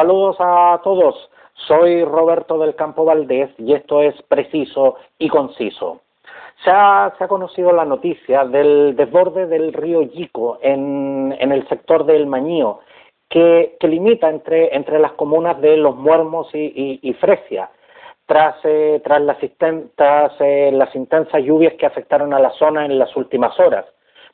Saludos a todos. Soy Roberto del Campo Valdés y esto es preciso y conciso. Se ha, conocido la noticia del desborde del río Yico en, el sector del Mañío, que, limita entre, las comunas de Los Muermos y, Fresia, tras, eh, tras, las, eh, las intensas lluvias que afectaron a la zona en las últimas horas.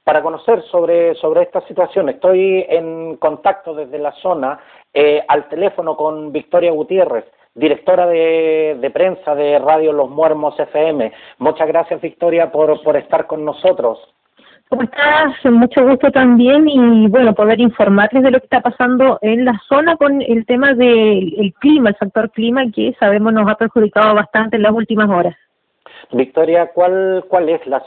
Para conocer sobre esta situación, estoy en contacto desde la zona eh, al teléfono con Victoria Gutiérrez, directora de, prensa de Radio Los Muermos FM. Muchas gracias, Victoria, por, estar con nosotros. ¿Cómo estás? Mucho gusto también y bueno, poder informarles de lo que está pasando en la zona con el tema del clima, el factor clima que sabemos nos ha perjudicado bastante en las últimas horas. Victoria, ¿cuál, cuál es la,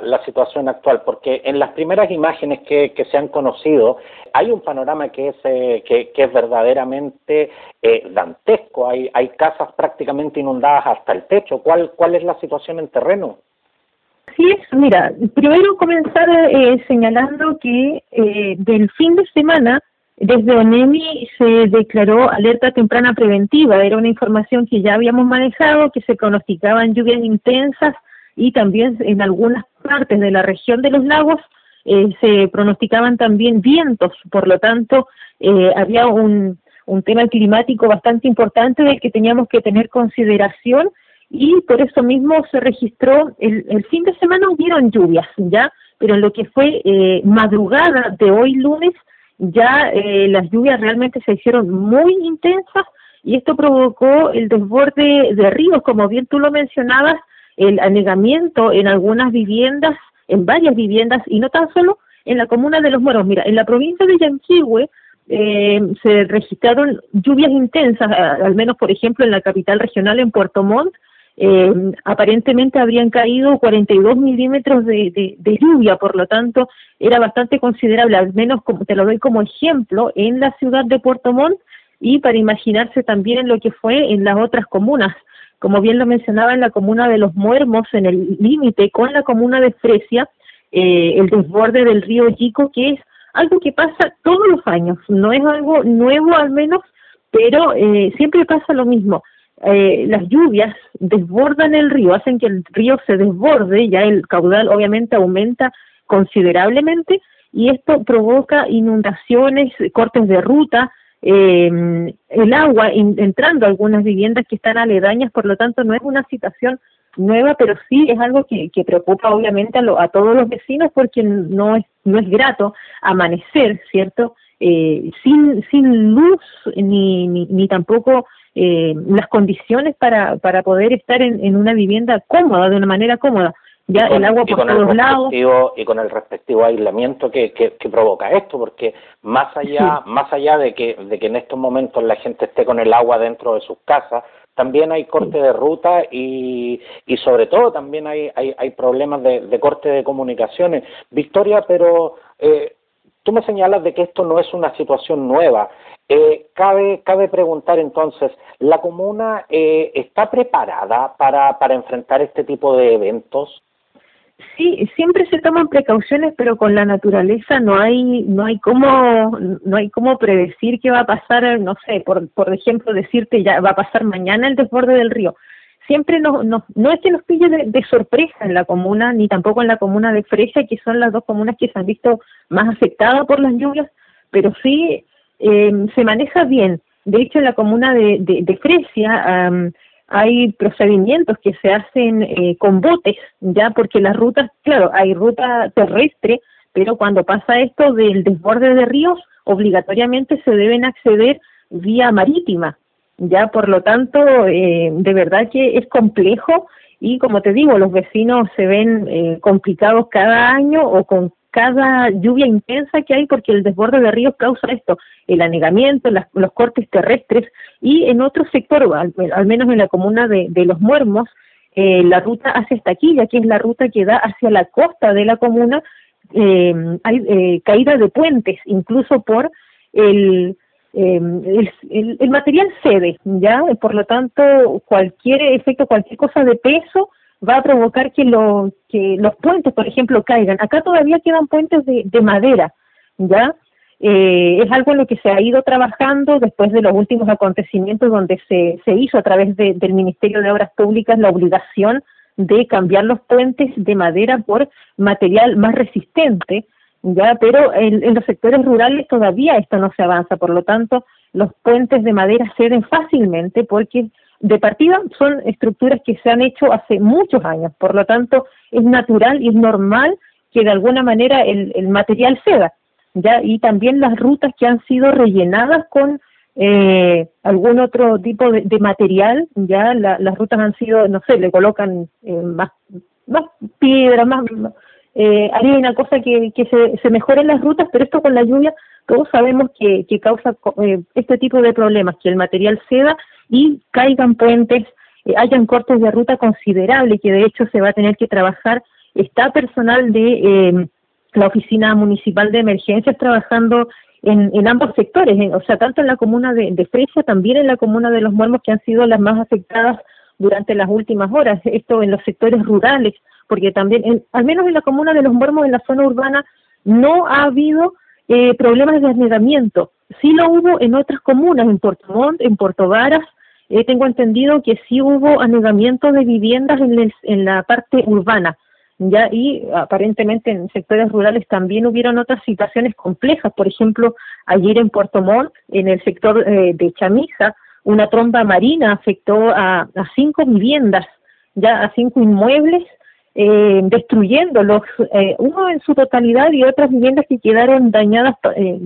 la, situación actual? Porque en las primeras imágenes que, que se han conocido hay un panorama que es, eh, que, que, es verdaderamente eh, dantesco. Hay, hay casas prácticamente inundadas hasta el techo. ¿Cuál, cuál es la situación en terreno? Sí, es, mira, primero comenzar eh, señalando que eh, del fin de semana desde ONEMI se declaró alerta temprana preventiva, era una información que ya habíamos manejado, que se pronosticaban lluvias intensas y también en algunas partes de la región de los lagos eh, se pronosticaban también vientos, por lo tanto eh, había un, un tema climático bastante importante del que teníamos que tener consideración y por eso mismo se registró, el, el fin de semana hubieron lluvias, ¿ya? Pero en lo que fue eh, madrugada de hoy lunes, ya eh, las lluvias realmente se hicieron muy intensas y esto provocó el desborde de ríos, como bien tú lo mencionabas, el anegamiento en algunas viviendas, en varias viviendas y no tan solo en la comuna de Los Moros. Mira, en la provincia de Yanquihue eh, se registraron lluvias intensas, al menos por ejemplo en la capital regional, en Puerto Montt, eh, aparentemente habrían caído 42 milímetros de, de, lluvia, por lo tanto era bastante considerable, al menos como, te lo doy como ejemplo, en la ciudad de Puerto Montt y para imaginarse también lo que fue en las otras comunas. Como bien lo mencionaba en la comuna de Los Muermos, en el límite con la comuna de Fresia, eh, el desborde del río Chico, que es algo que pasa todos los años, no es algo nuevo al menos, pero eh, siempre pasa lo mismo eh, las lluvias desbordan el río, hacen que el río se desborde, ya el caudal obviamente aumenta considerablemente y esto provoca inundaciones, cortes de ruta, eh, el agua entrando a algunas viviendas que están aledañas, por lo tanto no es una situación nueva, pero sí es algo que, que preocupa obviamente a, a todos los vecinos porque no es, no es grato amanecer, ¿cierto? Eh, sin, sin luz ni, ni, ni tampoco eh, las condiciones para, para poder estar en, en una vivienda cómoda, de una manera cómoda. Ya el agua por todos lados. Y con el respectivo aislamiento que, que, provoca esto, porque más allá, más allá de que, de que en estos momentos la gente esté con el agua dentro de sus casas, también hay corte de ruta y, y sobre todo también hay, hay, hay problemas de, de corte de comunicaciones. Victoria, pero eh, tú me señalas de que esto no es una situación nueva. Eh, cabe, cabe preguntar entonces, ¿la comuna eh, está preparada para, para enfrentar este tipo de eventos? Sí, siempre se toman precauciones, pero con la naturaleza no hay no hay cómo no hay cómo predecir qué va a pasar, no sé, por por ejemplo decirte ya va a pasar mañana el desborde del río. Siempre no no no es que nos pille de, de sorpresa en la comuna ni tampoco en la comuna de Fresia, que son las dos comunas que se han visto más afectadas por las lluvias, pero sí eh, se maneja bien. De hecho, en la comuna de, de, hay procedimientos que se hacen eh, con botes, ya porque las rutas, claro, hay ruta terrestre, pero cuando pasa esto del desborde de ríos, obligatoriamente se deben acceder vía marítima, ya por lo tanto, eh, de verdad que es complejo y como te digo, los vecinos se ven eh, complicados cada año o con cada lluvia intensa que hay porque el desborde de ríos causa esto, el anegamiento, los cortes terrestres y en otro sector, al, menos en la comuna de, Los Muermos, eh, la ruta hacia Estaquilla, que es la ruta que da hacia la costa de la comuna, eh, hay eh, caída de puentes, incluso por el, el, el, material cede, ¿ya? Por lo tanto, cualquier efecto, cualquier cosa de peso va a provocar que, lo, que los puentes, por ejemplo, caigan. Acá todavía quedan puentes de, de madera, ¿ya? eh, es algo en lo que se ha ido trabajando después de los últimos acontecimientos donde se, se hizo a través del Ministerio de Obras Públicas la obligación de cambiar los puentes de madera por material más resistente, ya, pero en los sectores rurales todavía esto no se avanza, por lo tanto los puentes de madera ceden fácilmente porque de partida son estructuras que se han hecho hace muchos años, por lo tanto es natural y es normal que de alguna manera el, el material ceda, ya y también las rutas que han sido rellenadas con eh, algún otro tipo de, material, ya las rutas han sido, no sé, le colocan eh, más más piedra, más eh, harina, cosa que, que se, se mejoren las rutas, pero esto con la lluvia todos sabemos que, que causa eh, este tipo de problemas, que el material ceda y caigan puentes, eh, hayan cortes de ruta considerables, que de hecho se va a tener que trabajar. Está personal de eh, la Oficina Municipal de Emergencias trabajando en, en ambos sectores, o sea, tanto en la comuna de, de también en la comuna de Los Muermos, que han sido las más afectadas durante las últimas horas, esto en los sectores rurales, porque también, al menos en la comuna de Los Muermos, en la zona urbana, no ha habido eh, problemas de anegamiento. Sí lo hubo en otras comunas, en Puerto Montt, en Puerto Varas, eh, tengo entendido que sí hubo anegamiento de viviendas en, en la parte urbana, ya y aparentemente en sectores rurales también hubieron otras situaciones complejas. Por ejemplo, ayer en Puerto Montt, en el sector eh, de Chamisa, una tromba marina afectó a, a cinco viviendas, ya a cinco inmuebles eh, destruyéndolos, eh, uno en su totalidad y otras viviendas que quedaron dañadas, eh,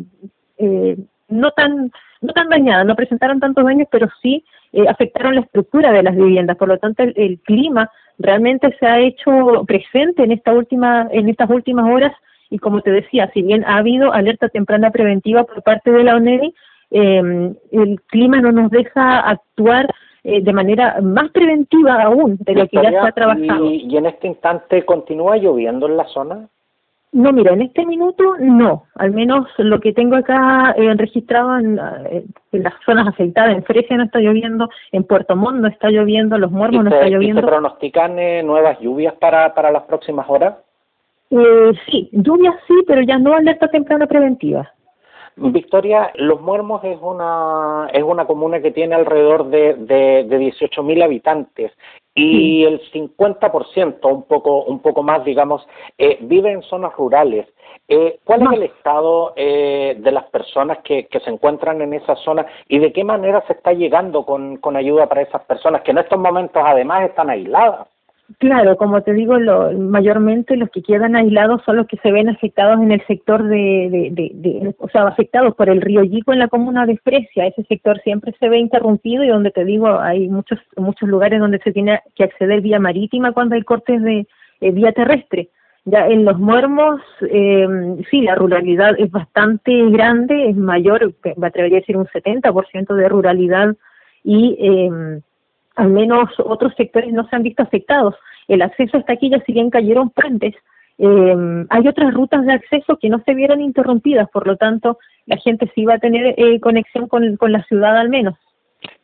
eh, no tan no tan dañadas, no presentaron tantos daños, pero sí eh, afectaron la estructura de las viviendas. Por lo tanto, el, el, clima realmente se ha hecho presente en esta última en estas últimas horas y como te decía, si bien ha habido alerta temprana preventiva por parte de la ONEDI, eh, el clima no nos deja actuar eh, de manera más preventiva aún de lo que ya se ha trabajado. Y, ¿Y en este instante continúa lloviendo en la zona? No, mira, en este minuto no, al menos lo que tengo acá eh, registrado en, eh, en, las zonas afectadas, en Fresia no está lloviendo, en Puerto Montt no está lloviendo, Los Muermos no está lloviendo. ¿Y se pronostican eh, nuevas lluvias para, para las próximas horas? Eh, sí, lluvias sí, pero ya no alerta temprana preventiva. Victoria, Los Muermos es una es una comuna que tiene alrededor de, de, de 18.000 habitantes y el 50%, un poco un poco más, digamos, eh, vive en zonas rurales. Eh, ¿Cuál es el estado eh, de las personas que, que se encuentran en esa zona y de qué manera se está llegando con, con ayuda para esas personas que en estos momentos además están aisladas? Claro, como te digo, lo, mayormente los que quedan aislados son los que se ven afectados en el sector de, de, de, de, o sea, afectados por el río Yico en la comuna de Fresia. Ese sector siempre se ve interrumpido y donde te digo, hay muchos muchos lugares donde se tiene que acceder vía marítima cuando hay cortes de eh, vía terrestre. Ya en los muermos, eh, sí, la ruralidad es bastante grande, es mayor, me atrevería a decir un 70% de ruralidad y eh, al menos otros sectores no se han visto afectados. El acceso hasta aquí ya si bien cayeron puentes, eh, hay otras rutas de acceso que no se vieron interrumpidas, por lo tanto, la gente sí va a tener eh, conexión con, con la ciudad al menos.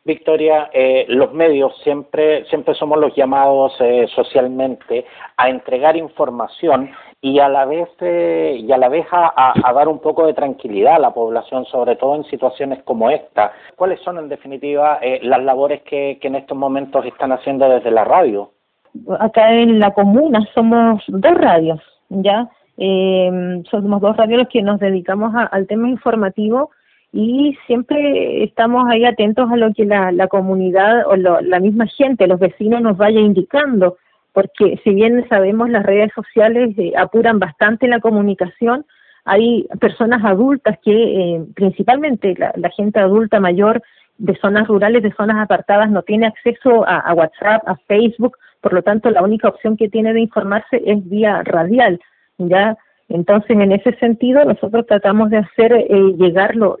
Victoria, eh, los medios siempre siempre somos los llamados eh, socialmente a entregar información y a la vez eh, y a la vez a, dar un poco de tranquilidad a la población, sobre todo en situaciones como esta. ¿Cuáles son en definitiva eh, las labores que, que en estos momentos están haciendo desde la radio? Acá en la comuna somos dos radios, ya eh, somos dos radios los que nos dedicamos a, al tema informativo y siempre estamos ahí atentos a lo que la, la comunidad o lo, la misma gente, los vecinos nos vaya indicando, porque si bien sabemos las redes sociales eh, apuran bastante la comunicación, hay personas adultas que eh, principalmente la, la, gente adulta mayor de zonas rurales, de zonas apartadas, no tiene acceso a, WhatsApp, a Facebook, por lo tanto la única opción que tiene de informarse es vía radial, ya entonces, en ese sentido, nosotros tratamos de hacer eh, llegar lo,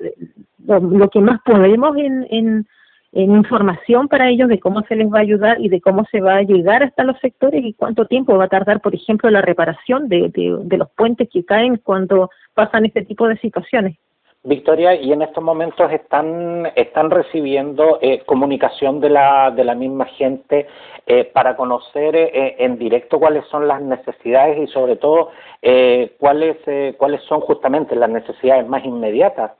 lo, lo, que más podemos en, en, en, información para ellos de cómo se les va a ayudar y de cómo se va a llegar hasta los sectores y cuánto tiempo va a tardar, por ejemplo, la reparación de, de, los puentes que caen cuando pasan este tipo de situaciones. Victoria, y en estos momentos están, están recibiendo eh, comunicación de la, de la misma gente eh, para conocer eh, en directo cuáles son las necesidades y sobre todo cuáles, cuáles son justamente las necesidades más inmediatas.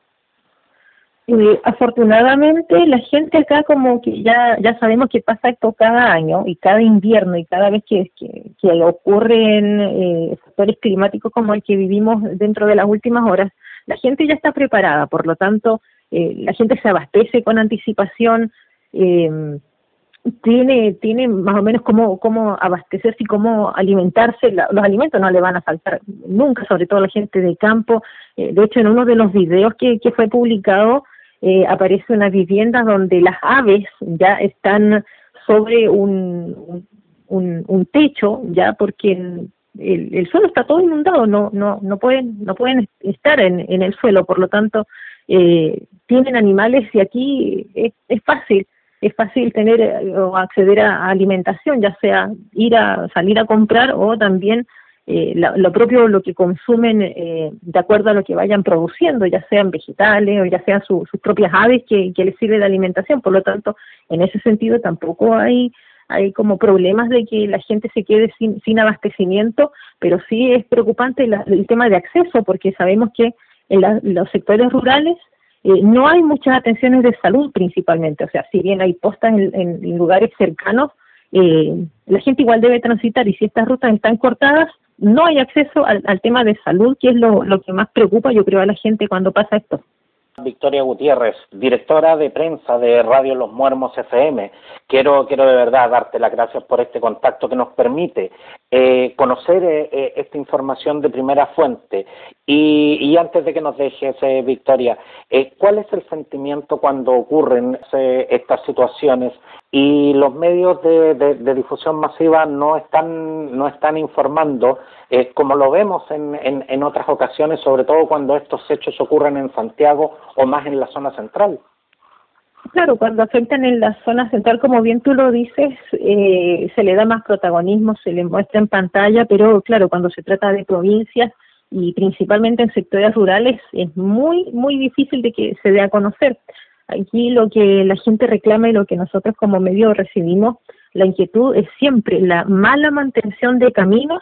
Afortunadamente la gente acá como que ya ya sabemos que pasa esto cada año y cada invierno y cada vez que, que, que ocurren factores climáticos como el que vivimos dentro de las últimas horas, la gente ya está preparada, por lo tanto, eh, la gente se abastece con anticipación, eh, tiene, tiene más o menos cómo, cómo abastecerse y cómo alimentarse. los alimentos no le van a faltar nunca, sobre todo la gente de campo. Eh, de hecho, en uno de los videos que, que fue publicado, eh, aparece una vivienda donde las aves ya están sobre un, un, techo, ya porque el, el, suelo está todo inundado, no, no, no pueden, no pueden estar en, en el suelo, por lo tanto, eh, tienen animales y aquí es, es fácil, es fácil tener eh, o acceder a, alimentación, ya sea ir a salir a comprar o también eh, lo propio lo que consumen eh, de acuerdo a lo que vayan produciendo, ya sean vegetales o ya sean sus propias aves que, les sirve de alimentación. Por lo tanto, en ese sentido tampoco hay hay como problemas de que la gente se quede sin, abastecimiento, pero sí es preocupante el tema de acceso, porque sabemos que en los sectores rurales eh, no hay muchas atenciones de salud principalmente, o sea, si bien hay postas en, lugares cercanos, eh, la gente igual debe transitar y si estas rutas están cortadas, no hay acceso al, tema de salud, que es lo, que más preocupa, yo creo, a la gente cuando pasa esto. Victoria Gutiérrez, directora de prensa de Radio Los Muermos FM. Quiero, quiero de verdad darte las gracias por este contacto que nos permite eh, conocer eh, eh, esta información de primera fuente. Y, y antes de que nos dejes, Victoria, ¿cuál es el sentimiento cuando ocurren estas situaciones y los medios de, de, difusión masiva no están no están informando eh, como lo vemos en, en, en, otras ocasiones sobre todo cuando estos hechos ocurren en Santiago o más en la zona central. Claro cuando afectan en la zona central como bien tú lo dices eh, se le da más protagonismo se le muestra en pantalla pero claro cuando se trata de provincias y principalmente en sectores rurales es muy muy difícil de que se dé a conocer Aquí lo que la gente reclama y lo que nosotros como medio recibimos, la inquietud es siempre la mala mantención de caminos.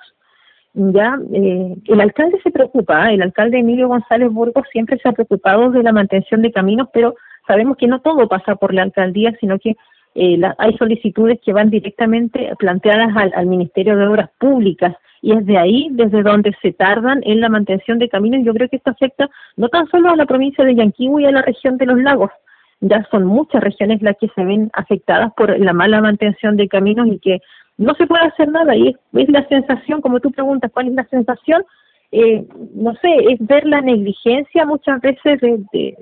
Ya eh, el alcalde se preocupa, ¿eh? el alcalde Emilio González Burgos siempre se ha preocupado de la mantención de caminos, pero sabemos que no todo pasa por la alcaldía, sino que eh, hay solicitudes que van directamente planteadas al, al, Ministerio de Obras Públicas y es de ahí desde donde se tardan en la mantención de caminos. Yo creo que esto afecta no tan solo a la provincia de Yanquihue y a la región de los lagos, ya son muchas regiones las que se ven afectadas por la mala mantención de caminos y que no se puede hacer nada y es, la sensación, como tú preguntas, ¿cuál es la sensación? Eh, no sé, es ver la negligencia muchas veces de,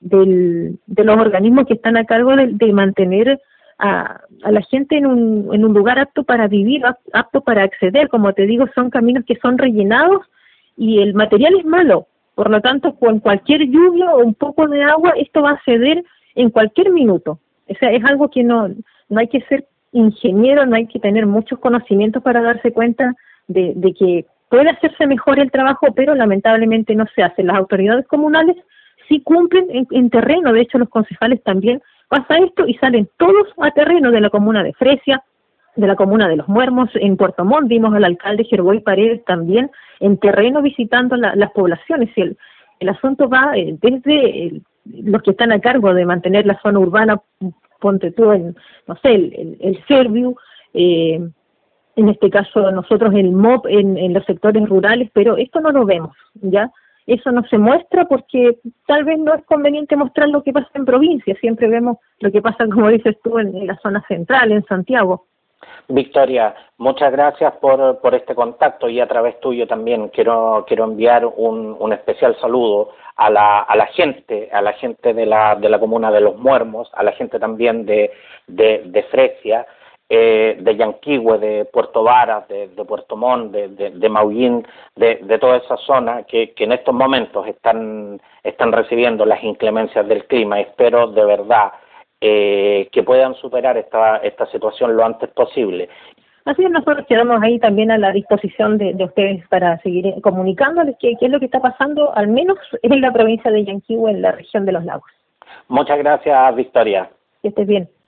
de, los organismos que están a cargo de, mantener a, a, la gente en un, en un lugar apto para vivir, apto para acceder. Como te digo, son caminos que son rellenados y el material es malo. Por lo tanto, con cualquier lluvia o un poco de agua, esto va a ceder en cualquier minuto. O sea, es algo que no, no hay que ser ingeniero, no hay que tener muchos conocimientos para darse cuenta de, que puede hacerse mejor el trabajo, pero lamentablemente no se hace. Las autoridades comunales sí cumplen en, en, terreno, de hecho los concejales también pasa esto y salen todos a terreno de la comuna de Fresia, de la comuna de Los Muermos, en Puerto Montt vimos al alcalde Gerboy Paredes también en terreno visitando las poblaciones y el, el asunto va eh, desde los que están a cargo de mantener la zona urbana, ponte tú en, no sé, el, el, Serviu, eh, en este caso nosotros el MOP en, en los sectores rurales, pero esto no lo vemos, ¿ya? Eso no se muestra porque tal vez no es conveniente mostrar lo que pasa en provincia, siempre vemos lo que pasa, como dices tú, en la zona central, en Santiago. Victoria, muchas gracias por, por este contacto y a través tuyo también quiero, quiero enviar un, un especial saludo a la, a la gente, a la gente de la, de la comuna de Los Muermos, a la gente también de, de, de Fresia, eh, de Yanquihue, de Puerto Varas, de, Puerto Montt, de, de, de Maullín, de toda esa zona que, que en estos momentos están, están recibiendo las inclemencias del clima. Espero de verdad eh, que puedan superar esta, esta situación lo antes posible. Así que nosotros quedamos ahí también a la disposición de, ustedes para seguir comunicándoles qué, qué es lo que está pasando, al menos en la provincia de Yanquihue, en la región de los lagos. Muchas gracias, Victoria. Que estés bien.